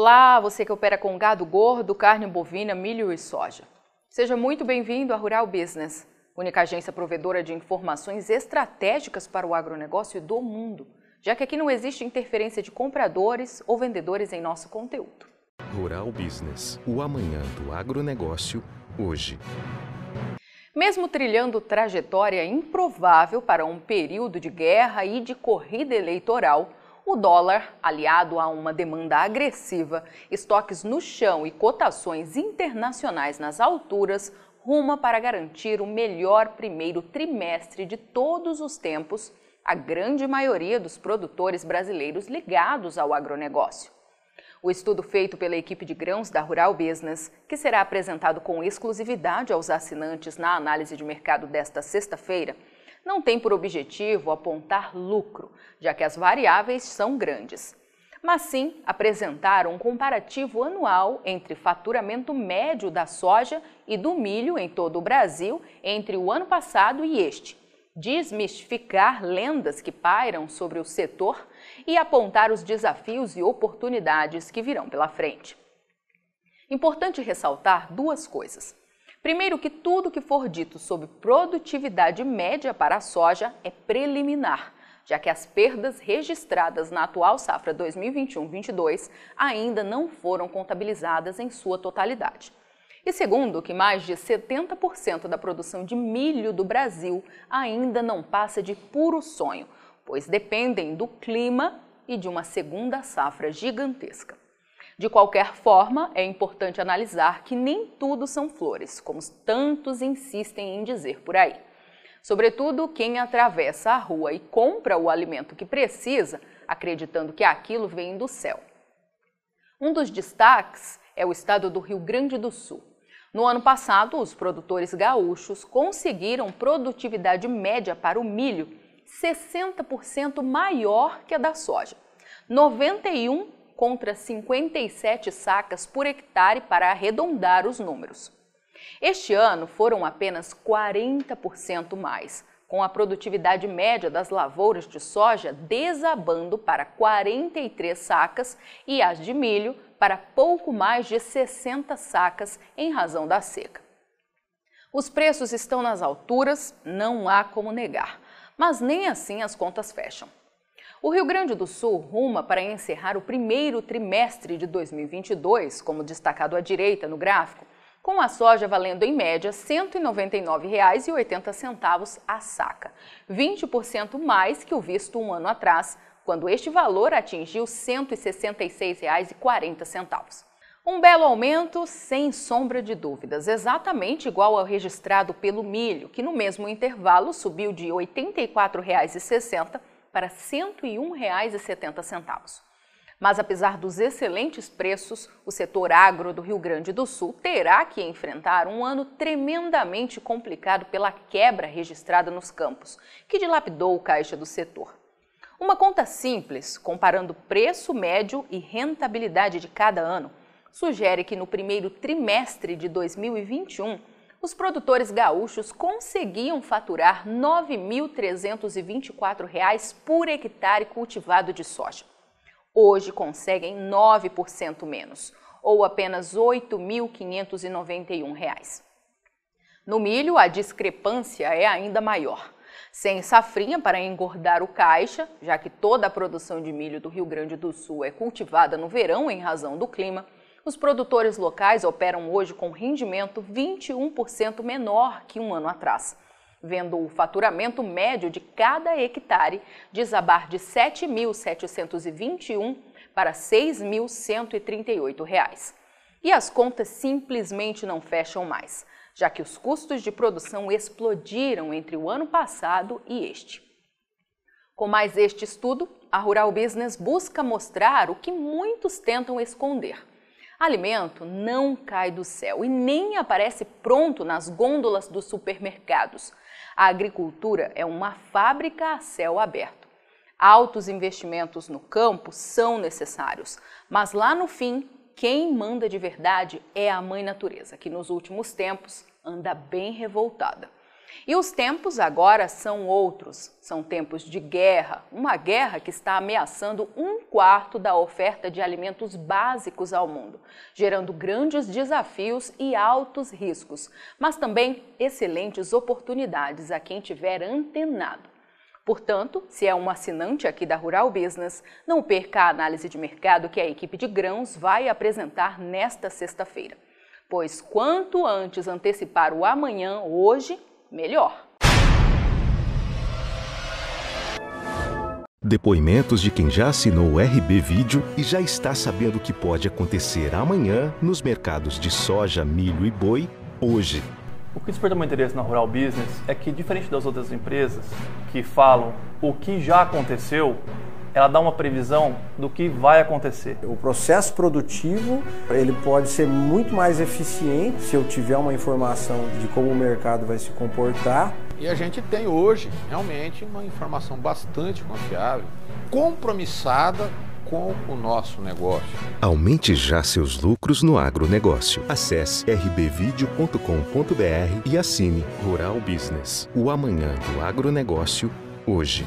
Olá, você que opera com gado gordo, carne bovina, milho e soja. Seja muito bem-vindo à Rural Business, única agência provedora de informações estratégicas para o agronegócio do mundo, já que aqui não existe interferência de compradores ou vendedores em nosso conteúdo. Rural Business, o amanhã do agronegócio, hoje. Mesmo trilhando trajetória improvável para um período de guerra e de corrida eleitoral, o dólar, aliado a uma demanda agressiva, estoques no chão e cotações internacionais nas alturas, ruma para garantir o melhor primeiro trimestre de todos os tempos a grande maioria dos produtores brasileiros ligados ao agronegócio. O estudo feito pela equipe de grãos da Rural Business, que será apresentado com exclusividade aos assinantes na análise de mercado desta sexta-feira, não tem por objetivo apontar lucro, já que as variáveis são grandes, mas sim apresentar um comparativo anual entre faturamento médio da soja e do milho em todo o Brasil entre o ano passado e este, desmistificar lendas que pairam sobre o setor e apontar os desafios e oportunidades que virão pela frente. Importante ressaltar duas coisas. Primeiro, que tudo que for dito sobre produtividade média para a soja é preliminar, já que as perdas registradas na atual safra 2021-22 ainda não foram contabilizadas em sua totalidade. E segundo, que mais de 70% da produção de milho do Brasil ainda não passa de puro sonho, pois dependem do clima e de uma segunda safra gigantesca. De qualquer forma, é importante analisar que nem tudo são flores, como tantos insistem em dizer por aí. Sobretudo quem atravessa a rua e compra o alimento que precisa, acreditando que aquilo vem do céu. Um dos destaques é o estado do Rio Grande do Sul. No ano passado, os produtores gaúchos conseguiram produtividade média para o milho 60% maior que a da soja. 91 contra 57 sacas por hectare para arredondar os números. Este ano foram apenas 40% mais, com a produtividade média das lavouras de soja desabando para 43 sacas e as de milho para pouco mais de 60 sacas em razão da seca. Os preços estão nas alturas, não há como negar, mas nem assim as contas fecham. O Rio Grande do Sul ruma para encerrar o primeiro trimestre de 2022, como destacado à direita no gráfico, com a soja valendo em média R$ 199,80 a saca, 20% mais que o visto um ano atrás, quando este valor atingiu R$ 166,40. Um belo aumento, sem sombra de dúvidas, exatamente igual ao registrado pelo milho, que no mesmo intervalo subiu de R$ 84,60 para R$ 101,70. Mas apesar dos excelentes preços, o setor agro do Rio Grande do Sul terá que enfrentar um ano tremendamente complicado pela quebra registrada nos campos, que dilapidou o caixa do setor. Uma conta simples, comparando preço médio e rentabilidade de cada ano, sugere que no primeiro trimestre de 2021 os produtores gaúchos conseguiam faturar R$ 9.324 por hectare cultivado de soja. Hoje conseguem 9% menos, ou apenas R$ 8.591. No milho, a discrepância é ainda maior. Sem safrinha para engordar o caixa, já que toda a produção de milho do Rio Grande do Sul é cultivada no verão em razão do clima, os produtores locais operam hoje com rendimento 21% menor que um ano atrás, vendo o faturamento médio de cada hectare desabar de R$ 7.721 para R$ 6.138. E as contas simplesmente não fecham mais, já que os custos de produção explodiram entre o ano passado e este. Com mais este estudo, a Rural Business busca mostrar o que muitos tentam esconder Alimento não cai do céu e nem aparece pronto nas gôndolas dos supermercados. A agricultura é uma fábrica a céu aberto. Altos investimentos no campo são necessários, mas lá no fim, quem manda de verdade é a mãe natureza, que nos últimos tempos anda bem revoltada. E os tempos agora são outros. São tempos de guerra, uma guerra que está ameaçando um quarto da oferta de alimentos básicos ao mundo, gerando grandes desafios e altos riscos, mas também excelentes oportunidades a quem tiver antenado. Portanto, se é um assinante aqui da Rural Business, não perca a análise de mercado que a equipe de grãos vai apresentar nesta sexta-feira. Pois quanto antes antecipar o amanhã, hoje, melhor. Depoimentos de quem já assinou o RB Vídeo e já está sabendo o que pode acontecer amanhã nos mercados de soja, milho e boi hoje. O que desperta meu interesse na Rural Business é que, diferente das outras empresas que falam o que já aconteceu, ela dá uma previsão do que vai acontecer. O processo produtivo ele pode ser muito mais eficiente se eu tiver uma informação de como o mercado vai se comportar. E a gente tem hoje realmente uma informação bastante confiável, compromissada com o nosso negócio. Aumente já seus lucros no agronegócio. Acesse rbvideo.com.br e assine Rural Business. O amanhã do agronegócio, hoje.